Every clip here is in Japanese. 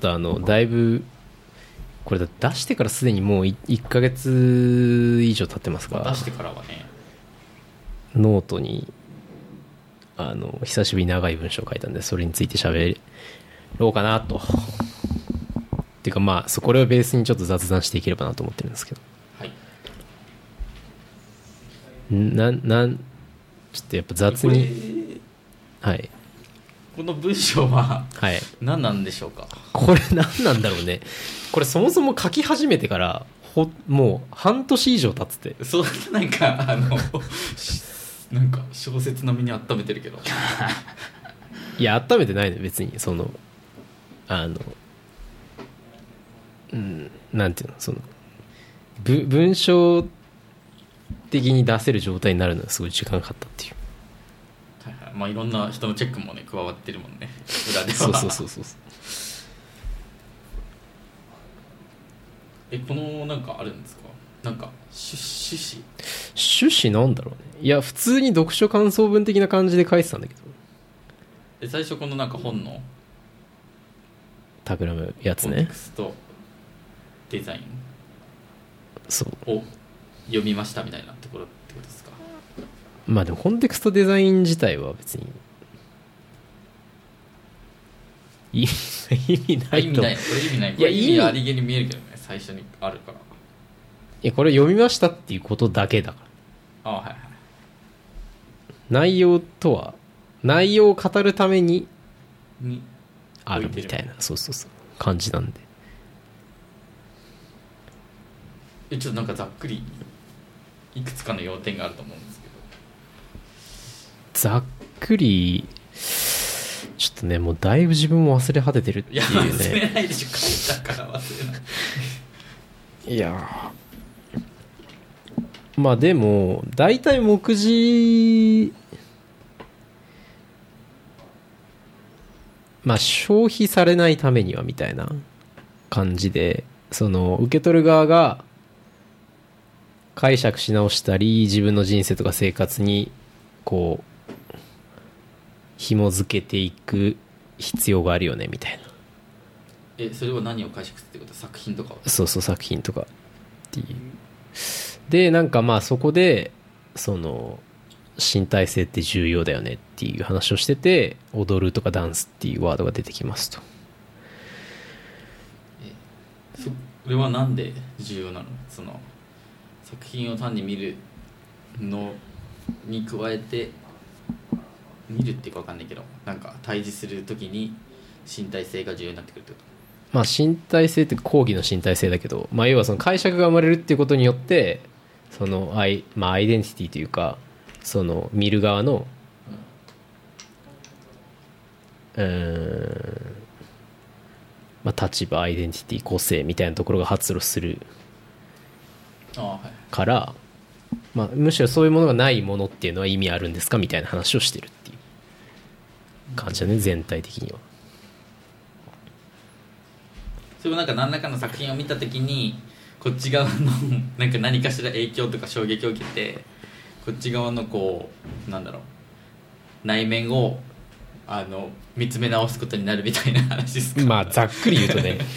とあのだいぶこれ出してからすでにもう1ヶ月以上経ってますが、出してからはね。ノートにあの久しぶりに長い文章を書いたんでそれについて喋ろうかなと。っていうかまあそこれをベースにちょっと雑談していければなと思ってるんですけど。はい。ななん？ちょっとやっぱ雑こにれはいこの文章ははい。何なんでしょうか？これ何なんだろうね。これそもそも書き始めてからほもう半年以上経って。てそうなんかあのしなんか小説並みに温めてるけど。いや温めてないのよ別に。そのあのうんなんていうのそのぶ文章的に出せる状態になるのはすごい時間かかったっていうまあいろんな人のチェックもね加わってるもんね。裏では。そうそうそうそう。えこのなんかあるんですか？なんか趣趣旨。趣旨なんだろうね。いや普通に読書感想文的な感じで書いてたんだけど。で最初このなんか本の？企むやつね。クスト。デザイン。そう。を読みましたみたいなところ。ってまあでもコンテクストデザイン自体は別に。い意味ないと。あ意味ない。これ意味ない。これ意意味味ありげに見えるけどね最初にあるから。いやこれ読みましたっていうことだけだから。あはいはい。内容とは内容を語るためににあるみたいな。そうそうそう。感じなんで。えちょっとなんかざっくりいくつかの要点があると思うんでざっくりちょっとねもうだいぶ自分も忘れ果ててるっていいやう忘れねないでしょ書いたから忘れない。いや。ーまあでも大体目次まあ消費されないためにはみたいな感じでその受け取る側が解釈し直したり自分の人生とか生活にこう紐付けていく必要があるよねみたいな。えそれは何を解釈するってこと？作品とかをそうそう作品とかっていう。でなんかまあそこでその身体性って重要だよねっていう話をしてて踊るとかダンスっていうワードが出てきますと。それはなんで重要なの？その作品を単に見るのに加えて見るっていうか分かんないけどなんか対峙するときに身体性が重要になってくるってこまあ身体性って講義の身体性だけど、まあ、要はその解釈が生まれるっていうことによってそのアイ,、まあ、アイデンティティというかその見る側のうーんまあ立場アイデンティティ個性みたいなところが発露するから、まあ、むしろそういうものがないものっていうのは意味あるんですか？みたいな話をしてる感じだね全体的には。それもなんか何らかの作品を見た時にこっち側の なんか何かしら影響とか衝撃を受けてこっち側のこうなんだろう内面をあの見つめ直すことになるみたいな話ですか？まあざっくり言うとね。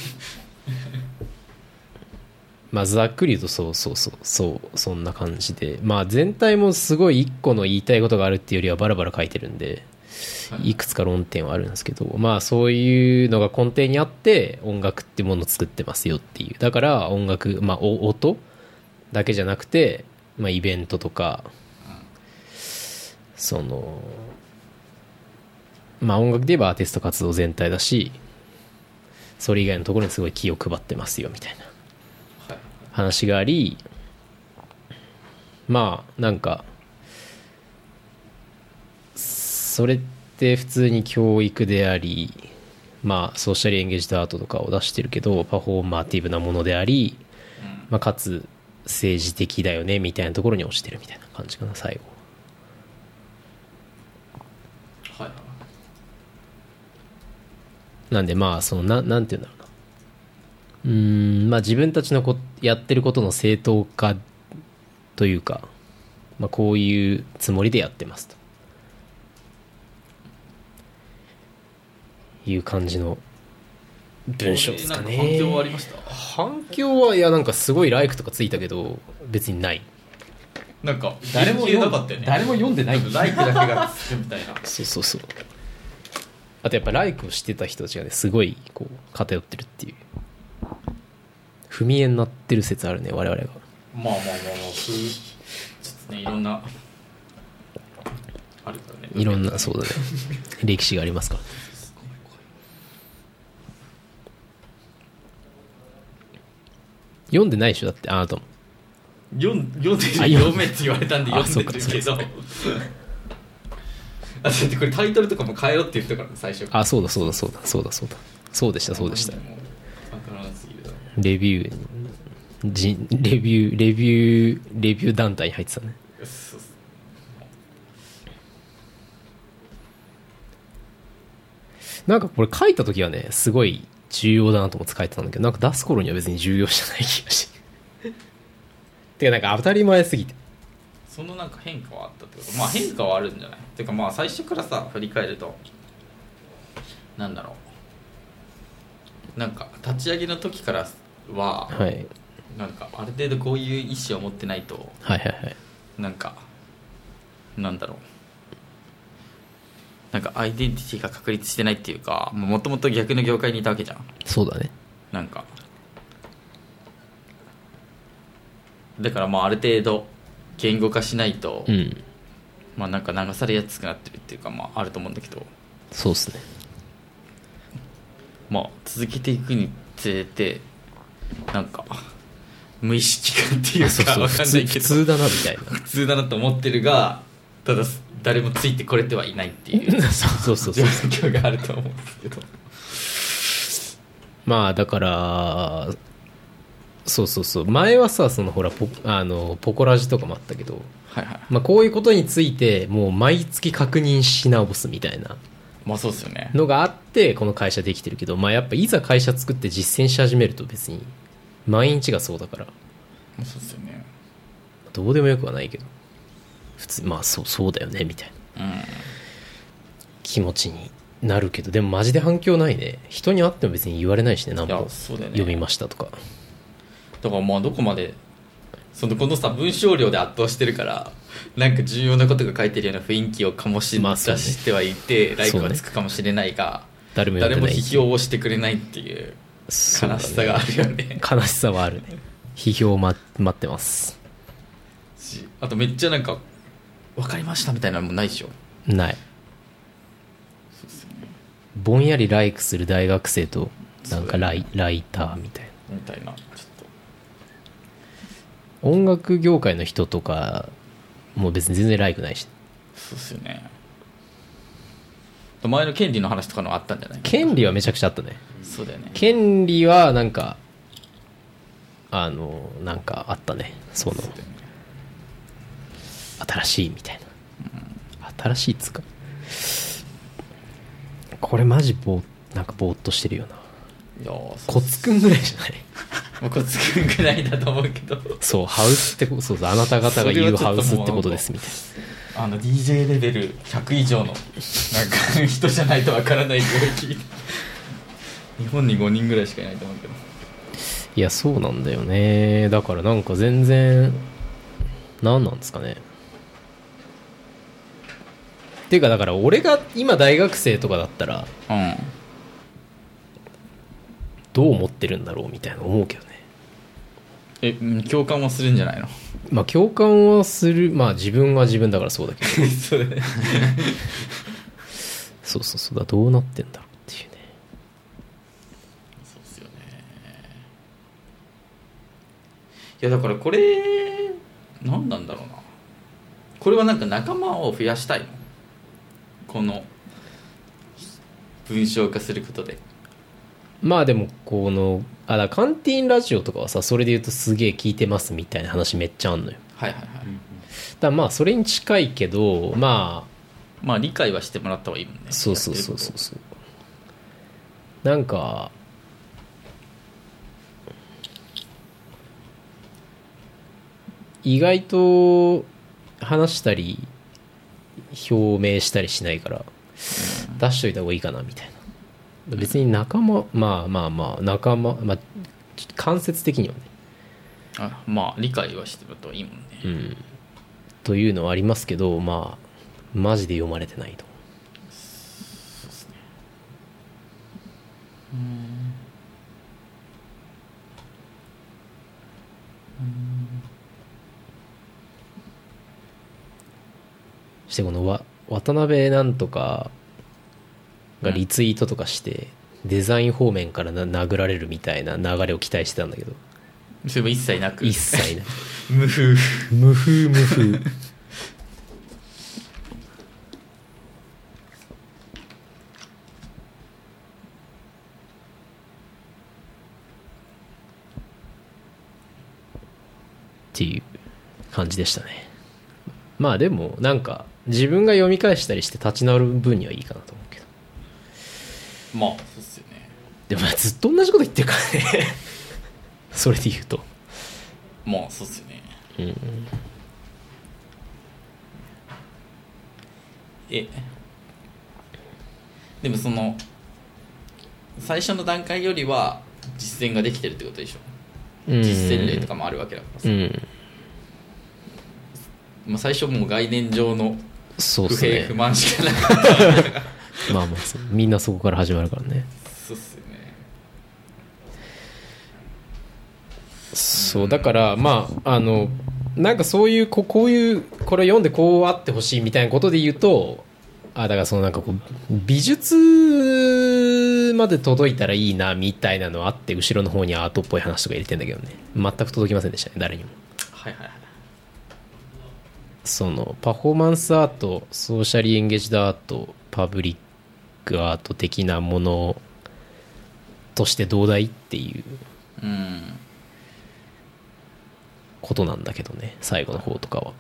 まあざっくり言うとそうそうそうそうそんな感じで。まあ全体もすごい一個の言いたいことがあるっていうよりはバラバラ書いてるんで。はい。いくつか論点はあるんですけどまあそういうのが根底にあって音楽ってものを作ってますよっていう。だから音楽まあお音だけじゃなくて、まあ、イベントとかそのまあ音楽で言えばアーティスト活動全体だしそれ以外のところにすごい気を配ってますよみたいなはい。話がありまあなんかそれって普通に教育でありまあソーシャルエンゲージドアートとかを出してるけどパフォーマティブなものであり、まあ、かつ政治的だよねみたいなところに落ちてるみたいな感じかな最後。はいはい。なんでまあそのななんて言うんだろうな。うーんまあ自分たちのこやってることの正当化というか、まあ、こういうつもりでやってますという感じの文章ですかね。これなんか反響はありました？反響はいやなんかすごいライクとかついたけど別にない。なんか誰もなかったよね。誰も読んでない。ライクだけがつくみたいな。そうそうそう。あとやっぱライクをしてた人たちがねすごいこう偏ってるっていう。踏み絵になってる説あるね我々が。まあまあまあまあふうちょっとねいろんなあるからね。いろんなそうだね。歴史がありますから読んでないでしょ？だってあなたも。読ん読んで読めって言われたんであ読んでるけど。あだってこれタイトルとかも変えろって言ったからね最初。あそうだそうだそうだそうだそうだ。そうでしたそうでした。レビューじレビューレビューレビュー団体に入ってたね。なんかこれ書いた時はねすごい重要だなと思って書いてたんだけどなんか出す頃には別に重要じゃない気がして。てかなんか当たり前すぎて。そのなんか変化はあったってこと？まあ変化はあるんじゃない？てかまあ最初からさ振り返るとなんだろう？なんか立ち上げの時からははい。なんかある程度こういう意思を持ってないとはいはいはい。なんかなんだろう？なんかアイデンティティが確立してないっていうかもともと逆の業界にいたわけじゃん。そうだね。なんか。だからまあある程度言語化しないと、うん。まあなんか流されやすくなってるっていうかまああると思うんだけど。そうっすね。まあ続けていくにつれてなんか無意識感っていうかわか普通普んないけど。通だなみたい普通だなと思ってるがただ誰もついてこれてはいないっていうな そうそうそう。状況があると思うんですけど。まあだからそうそうそう。前はさそのほらポあのポコラジとかもあったけど、はいはい。まあ、こういうことについてもう毎月確認し直すみたいなまあそうですよね。のがあってこの会社できてるけどまあやっぱいざ会社作って実践し始めると別に毎日がそうだから。まあそうですよね。どうでもよくはないけど普通まあそうそうだよねみたいな。うん気持ちになるけどでもマジで反響ないね。人に会っても別に言われないしね何本読みましたとか。だからまあどこまでそのこのさ文章量で圧倒してるからなんか重要なことが書いてるような雰囲気を醸し出してはいて、ライクそうねがつくかもしれないが、誰も誰も批評をしてくれないっていう悲しさがあるよね。悲しさはあるね。批評を待待ってます。しあとめっちゃなんか分かりましたみたいなのもないでしょ。ない。ぼんやりライクする大学生となんかライ,、ライターみたいな。みたいなちょっ音楽業界の人とかもう別に全然ライクないし。とそうっすよね。前の権利の話とかのあったんじゃない？権利はめちゃくちゃあったね。そうだよね。権利はなんかあのなんかあったね。そのそうだよね新しいみたいな、新しいっつうか。これマジぼーなんかぼーっとしてるよな。いやーコツくんぐらいじゃない？もうコツくんぐらいだと思うけど。そうハウスってこそうそうあなた方が言うハウスってことですみたいあの DJ レベル100以上のなんか 人じゃないとわからない領域日本に5人ぐらいしかいないと思うけど。ないやそうなんだよね。だからなんか全然何なんですかねっていうかだから俺が今大学生とかだったらうんどう思ってるんだろうみたいな思うけどね。えうん共感はするんじゃないの？まあ共感はする。まあ自分は自分だからそうだけど。そ そうそうそう。だどうなってんだろうっていうね。そうっすよね。いやだからこれ何なんだろうな。これはなんか仲間を増やしたいの？この文章化することで。まあでもこのあらカンティーンラジオとかはさそれで言うとすげえ聞いてますみたいな話めっちゃあんのよ。はいはいはい、だまあそれに近いけどまあまあ理解はしてもらった方がいいもんね。そうそうそうそうそう。なんか意外と話したり表明したりしないから出しといた方がいいかなみたいな。別に仲間まあまあまあ仲間まあ間接的にはね。あまあ理解はしてるといいもんね。うん。というのはありますけどまあマジで読まれてないとそしてこのわ渡辺なんとかがリツイートとかして、デザイン方面からな殴られるみたいな流れを期待してたんだけど。それも一切なく。一切ない 無風。無風無風。っていう感じでしたねまあでもなんか自分が読み返したりして立ち直る分にはいいかなと思うけど。まあそうっすよね。でもまあずっと同じこと言ってるからね。それで言うと。まあそうっすよね。うん。えでもその最初の段階よりは実践ができてるってことでしょ。うん。実践例とかもあるわけだからさ、うんまあ、最初もう概念上の不平不満しかなかった。まあまあみんなそこから始まるからね。そうっすよね。そうだからまああのなんかそういうここういうこれ読んでこうあってほしいみたいなことで言うとあだからそのなんかこう美術まで届いたらいいなみたいなのあって後ろの方にアートっぽい話とか入れてんだけどね。全く届きませんでしたね誰にも。はいはいはいそのパフォーマンスアートソーシャリーエンゲージドアートパブリックアート的なものとしてどうだいっていううんことなんだけどね最後の方とかは。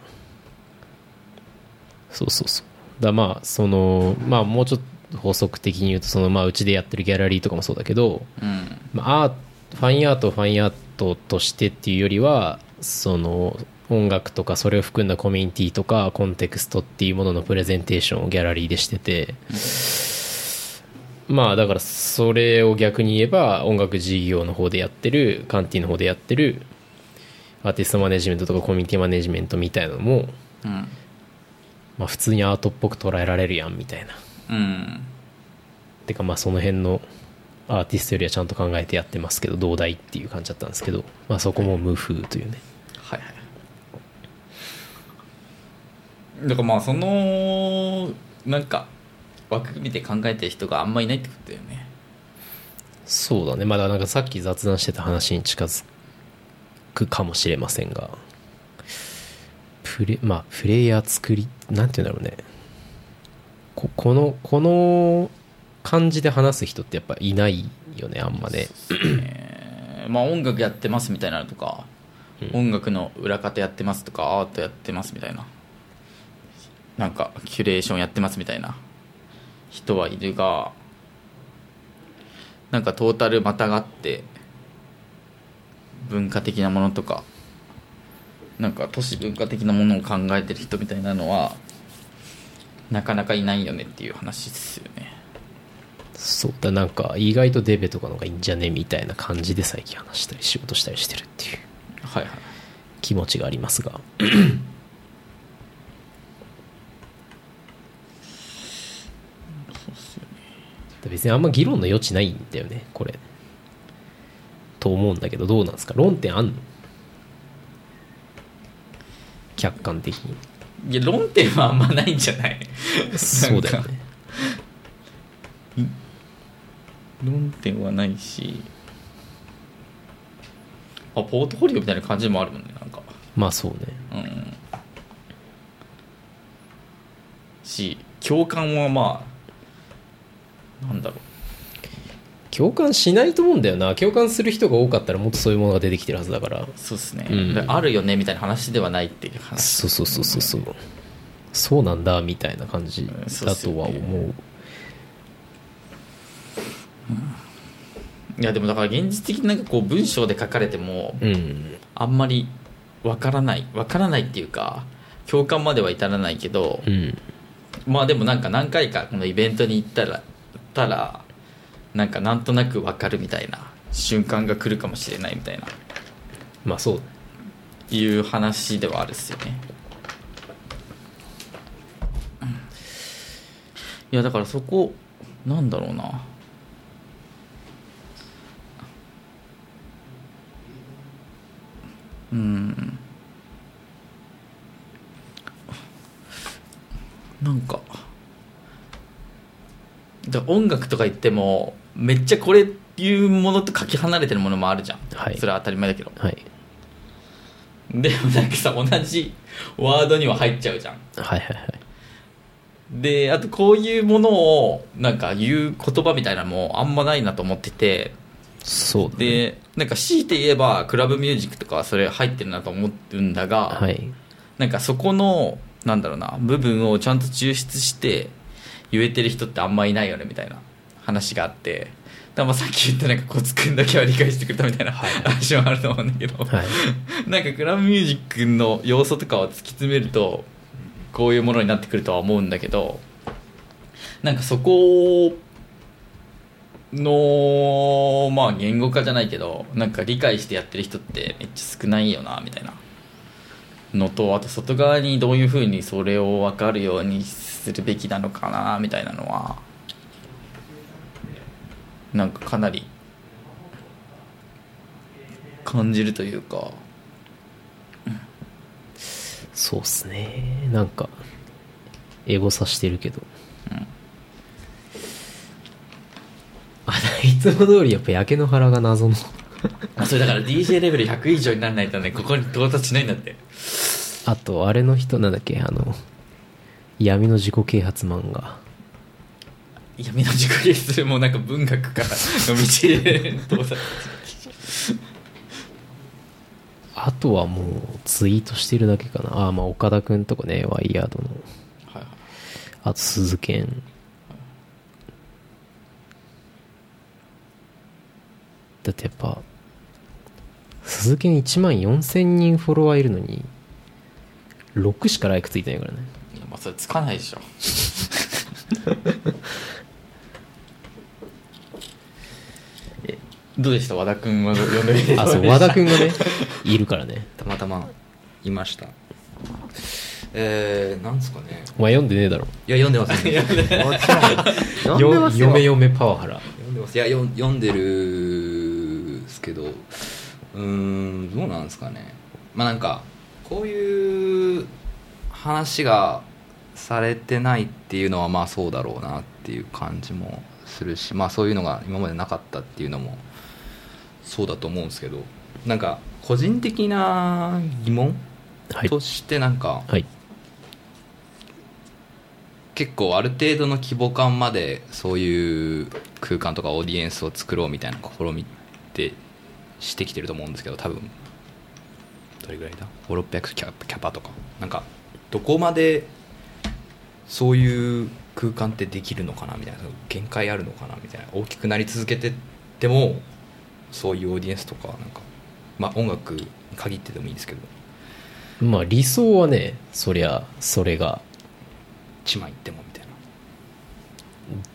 そうそうそう。だまあそのまあもうちょっと補足的に言うとそのまあうちでやってるギャラリーとかもそうだけど、うん。まあ、アーファインアートをファインアートとしてっていうよりはその音楽とかそれを含んだコミュニティとかコンテクストっていうもののプレゼンテーションをギャラリーでしてて。まあだからそれを逆に言えば音楽事業の方でやってるカンティの方でやってるアーティストマネジメントとかコミュニティマネジメントみたいなのも、うん。まあ、普通にアートっぽく捉えられるやんみたいな。うん。てかまあその辺のアーティストよりはちゃんと考えてやってますけどどうだいっていう感じだったんですけど、まあ、そこも無風というね。はいはいだからまあそのなんか枠組みで考えてる人があんまいないってことだよね。そうだね。まだなんかさっき雑談してた話に近づくかもしれませんが。プレまあプレイヤー作りなんて言うんだろうね。ここのこの感じで話す人ってやっぱいないよねあんまね。えーまあ音楽やってますみたいなのとか、音楽の裏方やってますとかアートやってますみたいななんかキュレーションやってますみたいな人はいるがなんかトータルまたがって文化的なものとかなんか都市文化的なものを考えてる人みたいなのはなかなかいないよねっていう話ですよね。そうだなんか意外とデベとかの方がいいんじゃねみたいな感じで最近話したり仕事したりしてるっていうはいはい。気持ちがありますが 別にあんま議論の余地ないんだよねこれ。と思うんだけどどうなんですか？論点あんの？客観的に。いや論点はあんまないんじゃない？そうだよね。論点はないし。あポートフォリオみたいな感じもあるもんねなんか。まあそうね。うん。し共感はまあなんだろう。共感しないと思うんだよな。共感する人が多かったらもっとそういうものが出てきてるはずだから。そうですね、うん。であるよねみたいな話ではないっていう話。そうそうそうそうそう。そうなんだみたいな感じだとは思う。いやでもだから現実的になんかこう文章で書かれてもうん。あんまりわからない。わからないっていうか共感までは至らないけど、うん。まあでもなんか何回かこのイベントに行ったらたらなんかなんとなく分かるみたいな瞬間が来るかもしれないみたいな。まあそう。いう話ではあるっすよね。いやだからそこなんだろうな。うん。なんか音楽とか言ってもめっちゃこれいうものとかけ離れてるものもあるじゃん、はい。それは当たり前だけど。はい。でもなんかさ同じワードには入っちゃうじゃん。はいはいはい。であとこういうものをなんか言う言葉みたいなのもあんまないなと思ってて。そうだね。でなんか強いて言えばクラブミュージックとかはそれ入ってるなと思うんだが、はい。なんかそこのなんだろうな部分をちゃんと抽出して言えてる人ってあんまいないよねみたいな話があってだまあさっき言ったなんかコツくんだけは理解してくれたみたいな話もあると思うんだけど、はい。なんかクラブミュージックの要素とかを突き詰めるとこういうものになってくるとは思うんだけどなんかそこのまあ言語化じゃないけどなんか理解してやってる人ってめっちゃ少ないよなみたいなのとあと外側にどういうふうにそれを分かるようにするべきなのかなみたいなのはなんかかなり感じるというか。そうっすね。なんかエゴさしてるけど、あいつも通りやっぱ焼け野原が謎の。あそれだから DJ レベル100以上にならないとねここに到達しないんだって。あとあれの人なんだっけあの闇の自己啓発漫画。闇の自己啓発もなんか文学からの道で到達あとはもうツイートしてるだけかな。ああまあ岡田くんとかねワイヤードの。はいはい。あと鈴賢。だってやっぱ鈴賢1万4000人フォロワーいるのに6しかライクついてないからねそれつかないでしょ。えどうでした？和田君は呼んでみてあそう 和田くんがねいるからね。たまたまいました。えー、なんですかね。お前読んでねえだろ。いや読んでます。ね 読んでよ。ますよ。嫁嫁パワハラ。読んでますいや読ん読んでるっすけどうーんどうなんですかね。まあなんかこういう話がされてないっていうのはまあそうだろうなっていう感じもするしまあそういうのが今までなかったっていうのもそうだと思うんですけどなんか個人的な疑問はいとしてなんか、はい。結構ある程度の規模感までそういう空間とかオーディエンスを作ろうみたいな試みってしてきてると思うんですけど多分。どれぐらいだ？5600キャキャパとか。なんかどこまでそういう空間ってできるのかなみたいな限界あるのかなみたいな大きくなり続けてってもそういうオーディエンスとかなんかまあ音楽に限ってでもいいですけど。まあ理想はねそりゃそれが。1万いってもみたいな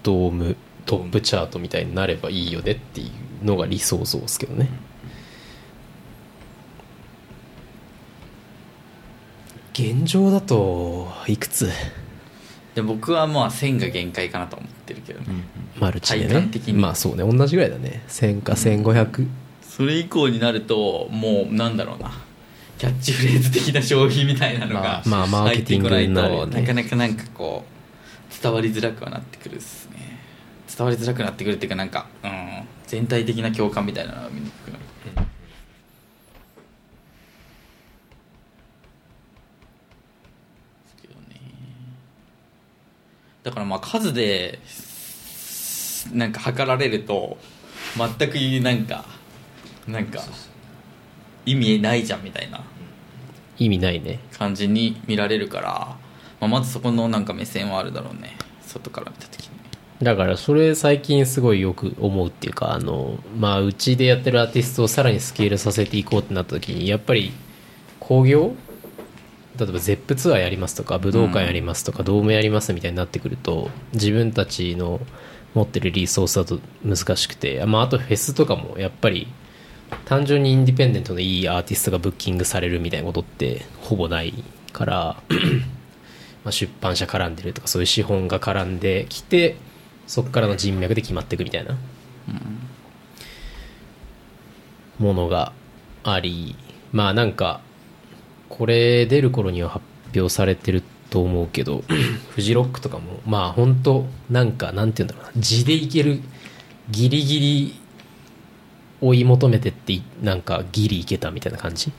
ドーム。トップチャートみたいになればいいよねっていうのが理想像ですけどね。現状だといくつ？で僕はまあ1000が限界かなと思ってるけどね、マルチで体感的に。ねまあそうね。同じぐらいだね。1000か1500それ以降になるともうなんだろうな。キャッチフレーズ的な消費みたいなのがまあまあマーケティングになるよね。入ってこないとなかなかなんかこう伝わりづらくはなってくるっすね。伝わりづらくなってくるっていうかなんか、うん、全体的な共感みたいなのが見にくくなるですけどねだからまあ数でなんか測られると全くなんかなんか意味ないじゃんみたいな。意味ないね。感じに見られるから、まあ、まずそこのなんか目線はあるだろうね。外から見た時に。だからそれ最近すごいよく思うっていうかあのまあうちでやってるアーティストをさらにスケールさせていこうってなった時にやっぱり興行例えば ZEP ツアーやりますとか武道館やりますとか、ドームやりますみたいになってくると自分たちの持ってるリソースだと難しくて、まあ、あとフェスとかもやっぱり単純にインディペンデントのいいアーティストがブッキングされるみたいなことってほぼないから まあ出版社絡んでるとかそういう資本が絡んできてそこからの人脈で決まっていくみたいなものがありまあなんかこれ出る頃には発表されてると思うけど フジロックとかもまあ本当なんかなんて言うんだろうな字でいけるギリギリ追い求めてっていなんかギリいけたみたいな感じ？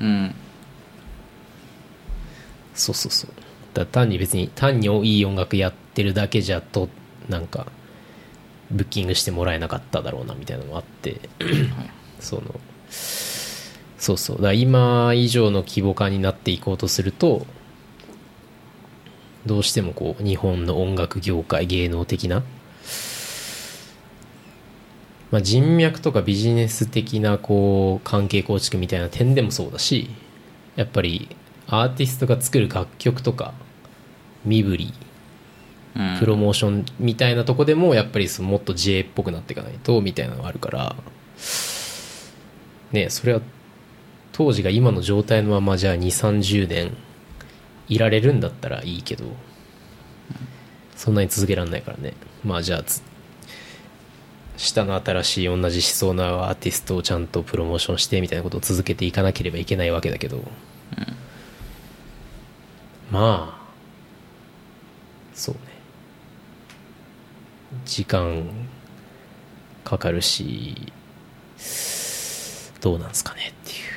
うん。そうそうそう。だ単に別に単にいい音楽やってるだけじゃとなんかブッキングしてもらえなかっただろうなみたいなのもあってそのそうそう。だ今以上の規模感になっていこうとするとどうしてもこう日本の音楽業界芸能的な、まあ、人脈とかビジネス的なこう関係構築みたいな点でもそうだしやっぱりアーティストが作る楽曲とか身振りうん。プロモーションみたいなとこでもやっぱりそのもっと J っぽくなっていかないとみたいなのがあるからねそれは当時が今の状態のままじゃあ2 3 0年いられるんだったらいいけどそんなに続けられないからね。まあじゃあ下の新しい同じ思想のアーティストをちゃんとプロモーションしてみたいなことを続けていかなければいけないわけだけど、まあそうね。時間かかるしどうなんすかねっていう。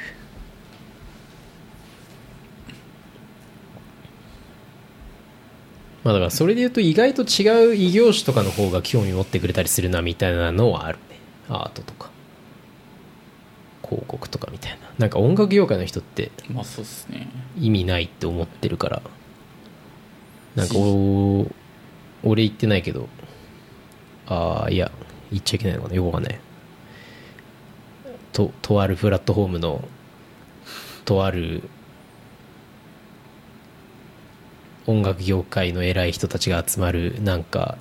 まあだからそれで言うと意外と違う異業種とかの方が興味持ってくれたりするなみたいなのはあるね。アートとか。広告とかみたいな。なんか音楽業界の人ってまあそうっすね。意味ないって思ってるから。なんかお俺言ってないけど。ああいや言っちゃいけないのかなよくわかんない。ととあるプラットフォームのとある音楽業界の偉い人たちが集まるなんか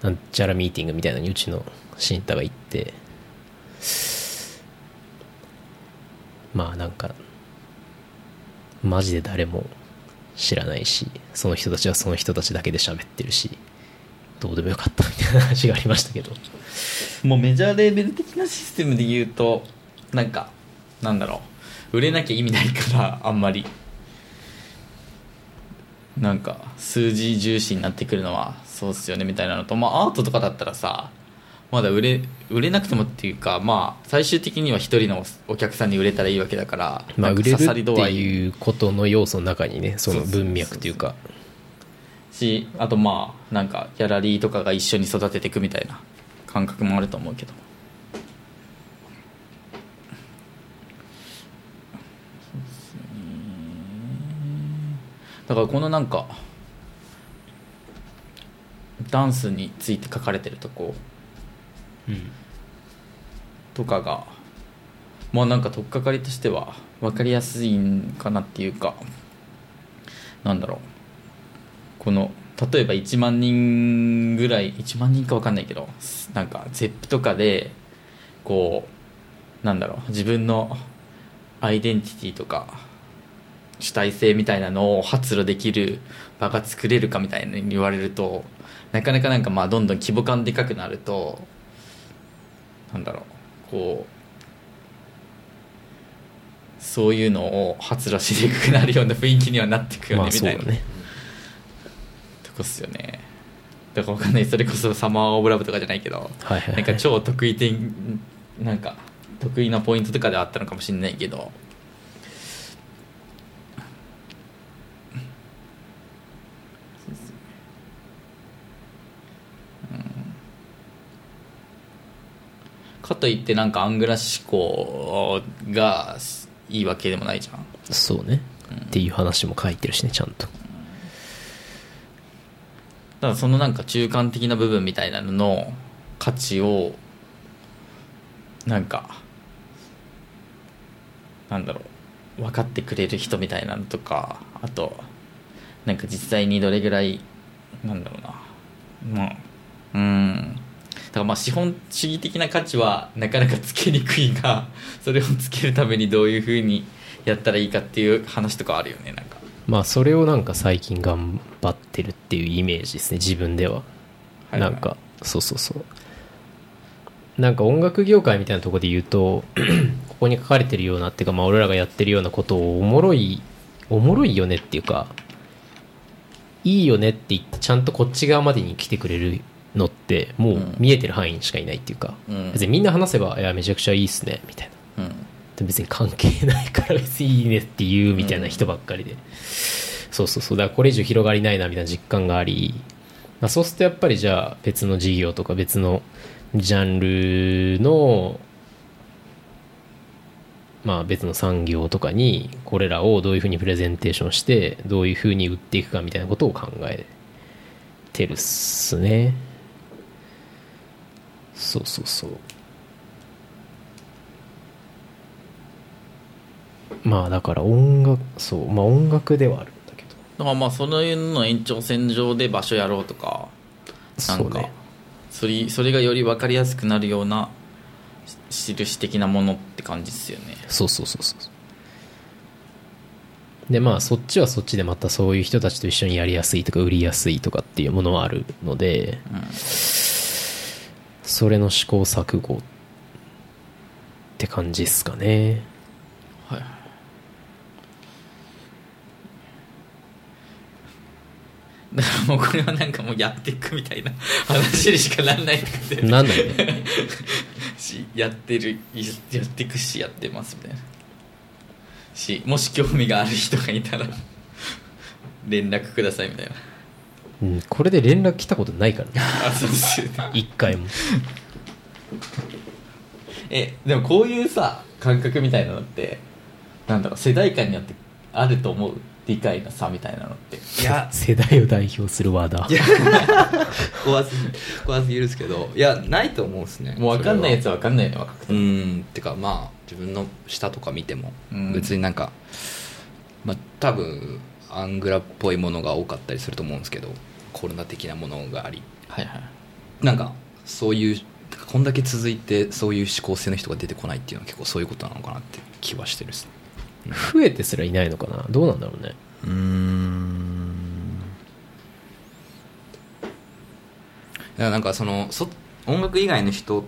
なんちゃらミーティングみたいなのにうちの新太が行ってまあなんかマジで誰も知らないしその人たちはその人たちだけで喋ってるしどうでもよかったみたいな話がありましたけど。もうメジャーレーベル的なシステムで言うとなんかなんだろう。売れなきゃ意味ないからあんまり。なんか数字重視になってくるのはそうっすよねみたいなのとまあアートとかだったらさまだ売れ売れなくてもっていうかまあ最終的には一人のお客さんに売れたらいいわけだからまあ売れるって刺さり度合い。いうことの要素の中にねその文脈というか。しあとまあなんかギャラリーとかが一緒に育てていくみたいな感覚もあると思うけどだからこのなんかダンスについて書かれてるとことかがまあなんか取っかかりとしては分かりやすいんかなっていうかなんだろう。この例えば1万人ぐらい1万人か分かんないけどなんか ZEP とかでこうなんだろう自分のアイデンティティとか主体性みたいなのを発露できる場が作れるかみたいに言われるとなかなかなんかまあどんどん規模感でかくなるとなんだろうこうそういうのを発露しにくくなるような雰囲気にはなってくよまあねみたいな。ね。とこっすよね。だからわかんない。それこそサマーオブラブとかじゃないけどはいはい、はい、なんか超得意点なんか得意なポイントとかではあったのかもしれないけどかといってなんかアングラ思考がいいわけでもないじゃん。そうね、っていう話も書いてるしねちゃんと。だからそのなんか中間的な部分みたいなのの価値をなんかなんだろう分かってくれる人みたいなのとかあとなんか実際にどれぐらいなんだろうな。まあうん。だからまあ資本主義的な価値はなかなかつけにくいが それをつけるためにどういうふうにやったらいいかっていう話とかあるよねなんか。まあそれをなんか最近頑張ってるっていうイメージですね自分では、はいなんかそうそうそう。なんか音楽業界みたいなところで言うと ここに書かれてるようなっていうかまあ俺らがやってるようなことをおもろいおもろいよねっていうかいいよねって言ってちゃんとこっち側までに来てくれるのってもううん。見えてる範囲にしかいないっていうか、うん。別にみんな話せば「いやめちゃくちゃいいっすね」みたいな。うん。で別に関係ないから別にいいねって言うみたいな人ばっかりで、そうそうそう。だからこれ以上広がりないなみたいな実感があり、まあ、そうするとやっぱりじゃあ別の事業とか別のジャンルのまあ別の産業とかにこれらをどういうふうにプレゼンテーションしてどういうふうに売っていくかみたいなことを考えてるっすねそうそうそう。まあだから音楽そう。まあ音楽ではあるんだけど。だからまあそのいうの延長線上で場所やろうとか。なんかそれそれがより分かりやすくなるようなし印的なものって感じですよね。そうそうそうそう。でまあそっちはそっちでまたそういう人たちと一緒にやりやすいとか売りやすいとかっていうものはあるので。うんそれの試行錯誤って感じっすかね。はいはい。だからもうこれはなんかもうやっていくみたいな話にしかなんないってなんだよねしやってるやっていくしやってますみたいな。しもし興味がある人がいたら連絡くださいみたいなうんこれで連絡来たことないから。ね あそうですよね。一回も。えでもこういうさ感覚みたいなのってなんだろう世代間によってあると思う理解の差みたいなのって。いや世代を代表するワーダー 怖すぎ怖すぎるですけど。いやないと思うんですね。もう分かんないやつはは分かんないよね若くてうーんってかまあ自分の下とか見てもうん。別になんか、まあ多分アングラっぽいものが多かったりすると思うんですけどコロナ的なものがあり。はいはい。なんかそういうこんだけ続いてそういう思考性の人が出てこないっていうのは結構そういうことなのかなって気はしてるっすね。増えてすらいないのかな？どうなんだろうね。うーん。なんかそのそ音楽以外の人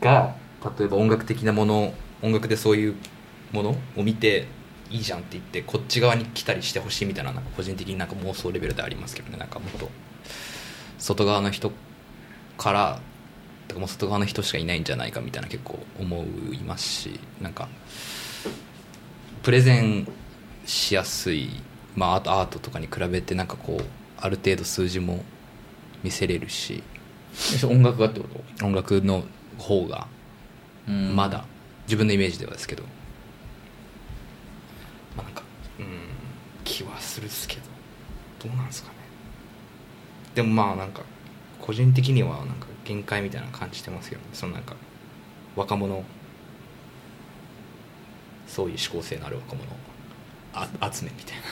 が例えば音楽的なもの音楽でそういうものを見ていいじゃんって言ってこっち側に来たりしてほしいみたいななんか個人的になんか妄想レベルでありますけどね。なんかもっと外側の人からてかもう外側の人しかいないんじゃないかみたいな結構思いますしなんかプレゼンしやすい、まあ、あとアートとかに比べてなんかこうある程度数字も見せれるしえ音楽がってこと？音楽の方がうん。まだ自分のイメージではですけど、気はするっすけど。どうなんですかね。でもまあなんか個人的にはなんか限界みたいな感じてますけどね。そのなんか若者そういう思考性のある若者あ集めみたいな。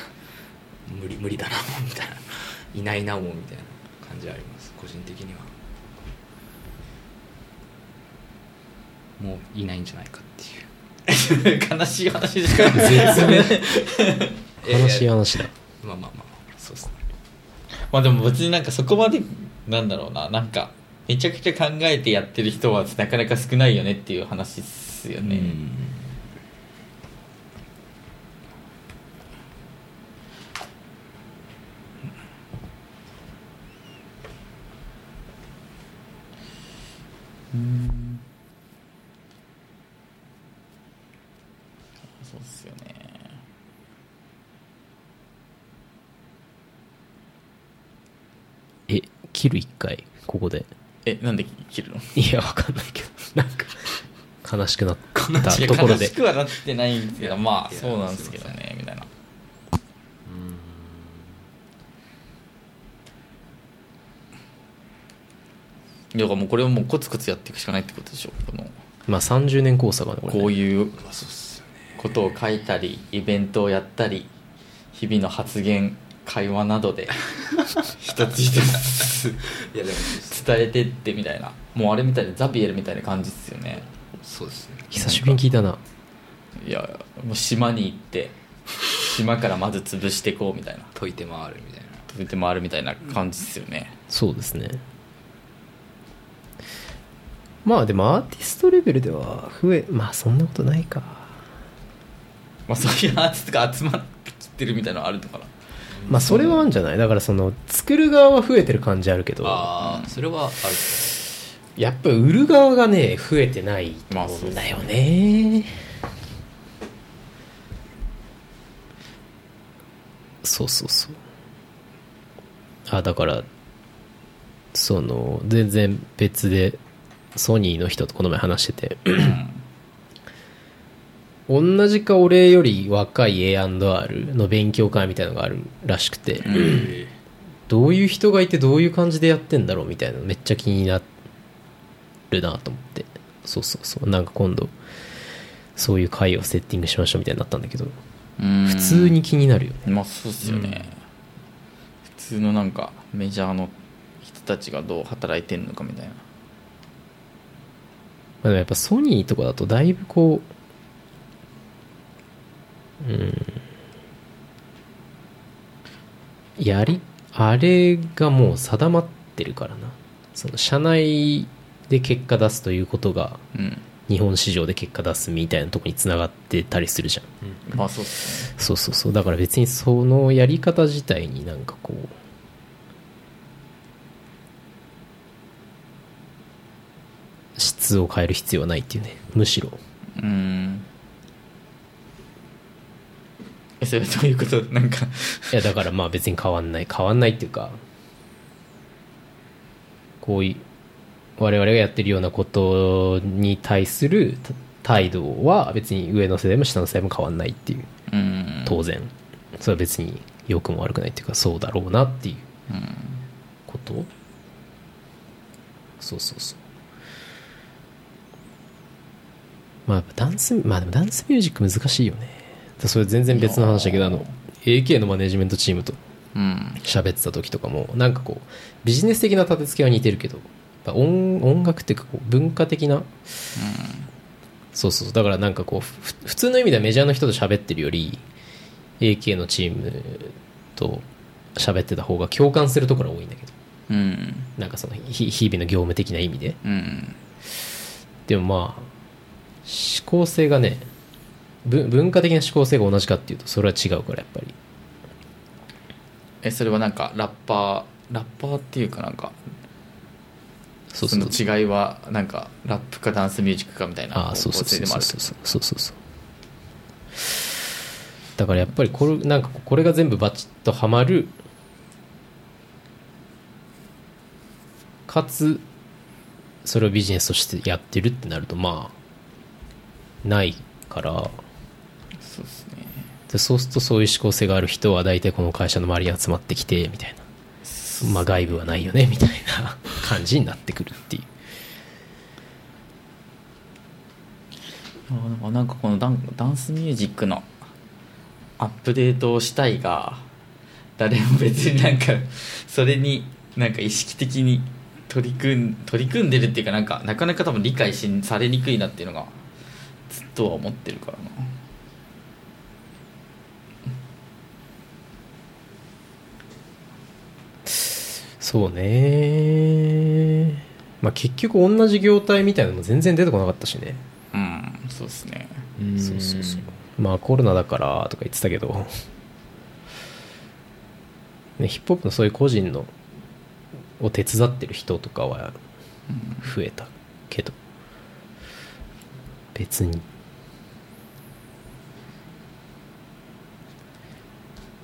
無理無理だなもうみたいな。いないなもうみたいな感じあります。個人的には。もういないんじゃないかっていう。悲しい話ですから絶妙え悲しい話だ。まあまあまあそうですね。まあでも別になんかそこまでなんだろうな。なんかめちゃくちゃ考えてやってる人はなかなか少ないよねっていう話っすよね、うんすよねえ切る一回ここで。えなんで切るの？いやわかんないけど。なんか悲しくなったいやところで。悲しくはなってないんですけどまあいやそうなんですけどねみたいな。だからもうこれをもうコツコツやっていくしかないってことでしょ？この。まあ30年交差がね。こういうことを書いたりイベントをやったり日々の発言会話などで 一つ一つ。いやでも。伝えてってみたいな。もうあれみたいなザビエルみたいな感じですよね。そうですね。久しぶりに聞いたな。いやもう島に行って島からまず潰していこうみたいな。解いて回るみたいな。続いて回るみたいな感じですよね。そうですね。まあでもアーティストレベルでは増えまあそんなことないか。まあそういうアーティストが集まってきてるみたいなのあるのかなまあそれはあるんじゃない？だからその作る側は増えてる感じあるけど。ああそれはあるやっぱ売る側がね増えてないと思うんだよね、そうそうそう。あだからその全然別でソニーの人とこの前話してて同じか俺より若い A&R の勉強会みたいのがあるらしくて、どういう人がいてどういう感じでやってんだろうみたいなのめっちゃ気になるなと思って。そうそうそう。なんか今度そういう会をセッティングしましょうみたいになったんだけど普普通に気になるよね。まあそうっすよね、普通のなんかメジャーの人たちがどう働いてんのかみたいな。まあ、でもやっぱソニーとかだとだいぶこううん。やりあれがもう定まってるからな。その社内で結果出すということがうん。日本市場で結果出すみたいなとこにつながってたりするじゃん。まあそうね。そうそうそう。だから別にそのやり方自体になんかこう質を変える必要はないっていうね。むしろ。うんえ それはどういうこと？なんか。いやだからまあ別に変わんない。変わんないっていうかこういう我々がやってるようなことに対するた態度は別に上の世代も下の世代も変わんないっていう。うん。当然。それは別に良くも悪くないっていうかそうだろうなっていううん。こと。そうそうそう。まあダンスまあでもダンスミュージック難しいよね。だそれ全然別の話だけどあの AK のマネジメントチームとうん。喋ってた時とかもなんかこうビジネス的な立て付けは似てるけど音音楽っていうかこう文化的なそうそうそうだからなんかこうふ普通の意味ではメジャーの人と喋ってるより AK のチームと喋ってた方が共感するところは多いんだけどうん。なんかその日日々の業務的な意味で。うん。でもまあ思考性がね文文化的な思考性が同じかっていうとそれは違うからやっぱり。えそれはなんかラッパーラッパーっていうかなんかその違いはなんかラップかダンスミュージックかみたいなああそうそうそう方向性でもあるそうそうそうそうそう。だからやっぱりこれなんかこれが全部バチッとはまるかつそれをビジネスとしてやってるってなるとまあないからでそうするとそういう思考性がある人は大体この会社の周りに集まってきてみたいな。まあ外部はないよねみたいな 感じになってくるっていう。あなんかこのダンダンスミュージックのアップデートをしたいが誰も別になんかそれになんか意識的に取り組ん取り組んでるっていうかなんかなかなか多分理解しされにくいなっていうのがずっとは思ってるからなそうね。まあ結局同じ業態みたいなのも全然出てこなかったしね。うんそうですね。そうそうそう。まあコロナだからとか言ってたけど、ね、ヒップホップのそういう個人のを手伝ってる人とかは増えたけど。別に。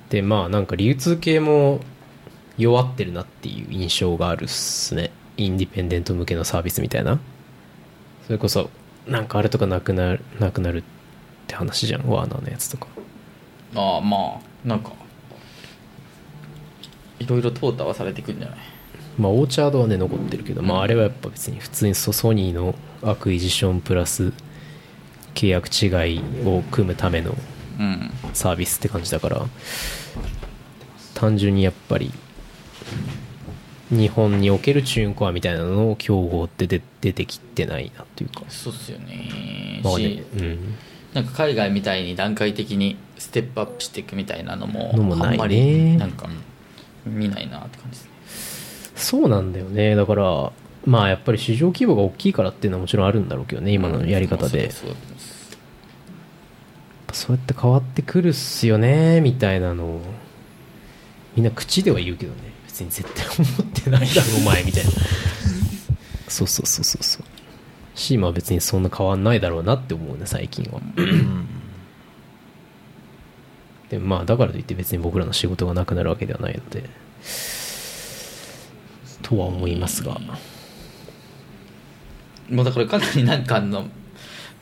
でまあなんか流通系も弱ってるなっていう印象があるっすね。インディペンデント向けのサービスみたいな。それこそなんかあれとかなくなるなくなるって話じゃん。ワーナーのやつとか。ああまあなんかいろいろ淘汰はされていくんじゃない？まあ Orchard はね残ってるけど、まああれはやっぱ別に普通にソソニーの acquisition プラス契約違いを組むためのうん。サービスって感じだから単純にやっぱり日本における TuneCore みたいなのを競合って出出てきてないなというか。そうっすよね。まあねしうん。なんか海外みたいに段階的にステップアップしていくみたいなのもあんまりなんか見ないなって感じですね。そうなんだよね。だからまあやっぱり市場規模が大きいからっていうのはもちろんあるんだろうけどね今のやり方で、そうそうそうそうやって変わってくるっすよねみたいなのをみんな口では言うけどね別に絶対思ってないだろお前みたいな。そうそうそうそうそう。シーマは別にそんな変わんないだろうなって思うね最近は。でもまあだからといって別に僕らの仕事がなくなるわけではないのでとは思いますが。もうだからかなりなんかあの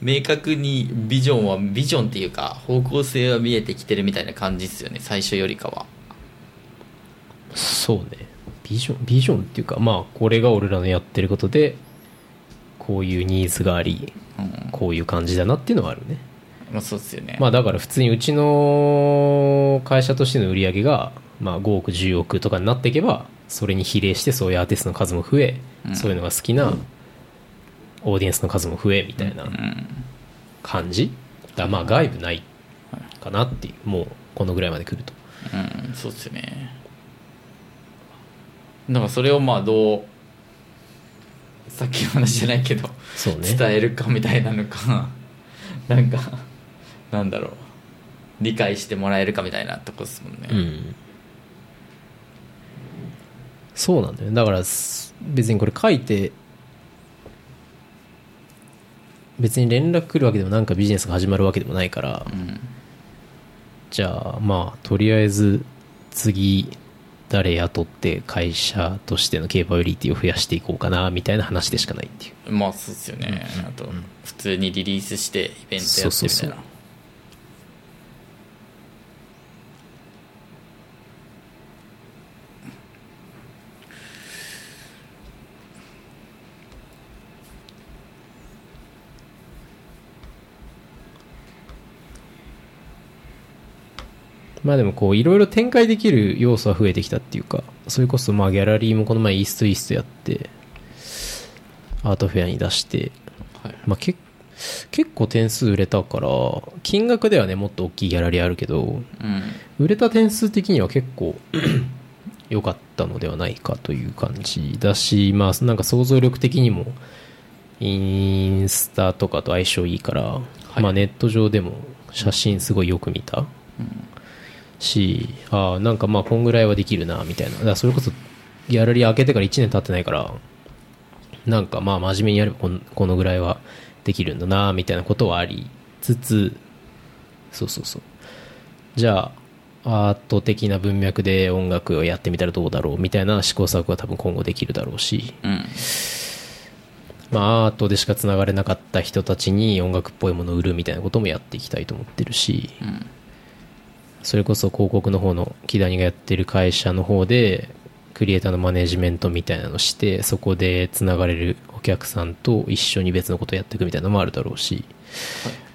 明確にビジョンはビジョンっていうか方向性は見えてきてるみたいな感じですよね最初よりかはそうね。ビジョンビジョンっていうかまあこれが俺らのやってることでこういうニーズがありうん。こういう感じだなっていうのはあるね。まあそうですよね。まあだから普通にうちの会社としての売り上げがまあ5億10億とかになっていけばそれに比例してそういうアーティストの数も増え、うん。そういうのが好きなオーディエンスの数も増えみたいなうん。感じ。だまあ外部ないかなっていうもうこのぐらいまで来ると。うん。そうですよねだからそれをまあどうさっきの話じゃないけどそうね。伝えるかみたいなのか なんかなんだろう。理解してもらえるかみたいなとこですもんね、うん。そうなんだよね。だからす別にこれ書いて別に連絡来るわけでもなんかビジネスが始まるわけでもないからうん。じゃあまあとりあえず次誰雇って会社としてのケーパビリティを増やしていこうかなみたいな話でしかないっていう。まあそうですよね、あと普通にリリースしてイベントやってみたいなそうそうそうまあでもこういろいろ展開できる要素は増えてきたっていうかそれこそまあギャラリーもこの前イーストイーストやってアートフェアに出してはい。まあ、け結構点数売れたから金額ではねもっと大きいギャラリーあるけどうん。売れた点数的には結構 良かったのではないかという感じだしまあなんか想像力的にもインスタとかと相性いいから、い。まあ、ネット上でも写真すごいよく見たしああなんかまあこんぐらいはできるなみたいな。だからそれこそギャラリー開けてから1年経ってないからなんかまあ真面目にやればこのぐらいはできるんだなみたいなことはありつつそうそうそう。じゃあアート的な文脈で音楽をやってみたらどうだろうみたいな試行錯誤は多分今後できるだろうし。うん。まあアートでしかつながれなかった人たちに音楽っぽいものを売るみたいなこともやっていきたいと思ってるし。うんそれこそ広告の方の木谷がやってる会社の方でクリエイターのマネジメントみたいなのしてそこでつながれるお客さんと一緒に別のことをやっていくみたいなのもあるだろうし、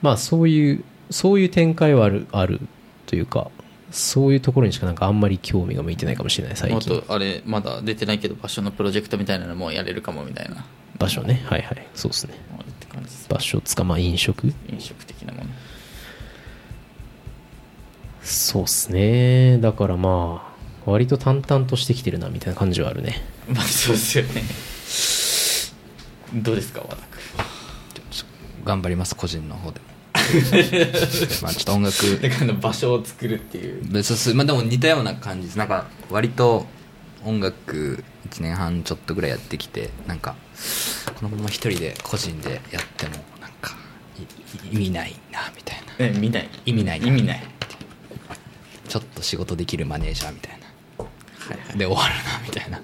まあそういうそういう展開はあるあるというかそういうところにしかなんかあんまり興味が向いてないかもしれない最あ近とあれまだ出てないけど場所のプロジェクトみたいなのもやれるかもみたいな。場所ね。はいはい。そうですね。場所つか。まあ飲食。飲食的なものそうっすね。だからまあ割と淡々としてきてるなみたいな感じはあるね。まあそうですよね。どうですか和田頑張ります個人の方で。も まあちょっと音楽。君だから場所を作るっていう。別す。まあでも似たような感じです。なんか割と音楽1年半ちょっとぐらいやってきてなんかこのまま一人で個人でやってもなんかい意味ないなみたいな。え見ない。意味ないな。意味ないちょっと仕事できるマネージャーみたいな。はいはい。で終わるなみたいな。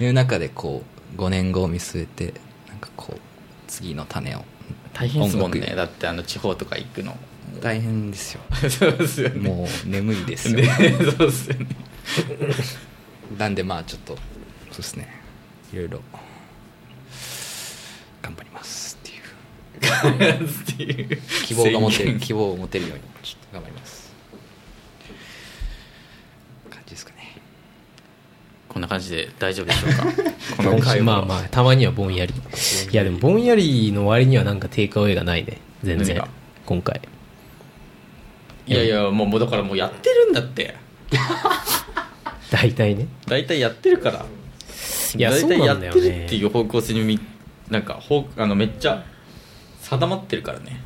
いう中でこう5年後を見据えてなんかこう次の種を大変ですもんね。だってあの地方とか行くの。大変ですよ。そうですよね。もう眠いですよ。ねそうですよね。なんでまあちょっとそうですね。いろいろ 頑張りますっていう。希望が持てる希望を持てるようにちょっと頑張ります感じですかねな感じで大丈夫でしょうか？この会話まあまあたまにはぼんやり。いやでもぼんやりの割にはなんかテイクアウェイがないね。全然。今回。いやいやもうもうだからもうやってるんだって。大体ね。大体やってるから。いや大体やっそうなんだよねてるっていう方向性にみなんかほうあのめっちゃ定まってるからね。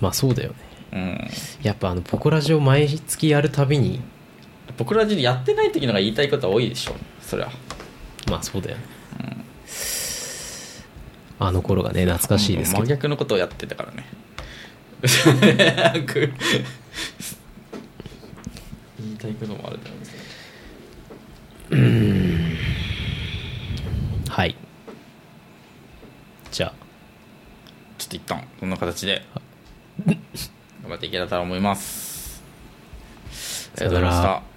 まあそうだよね。うん。やっぱあのポコラジオ毎月やるたびに僕らでやってない時のが言いたいことは多いでしょ。そりゃ。まあそうだよね、あの頃がね懐かしいですけ真ど逆のことをやってたからね。言いたいこともあると思うんですけどはい。じゃあ。ちょっと一旦こんな形で。頑張っていけたらと思います。ありがとうございましさよなら。た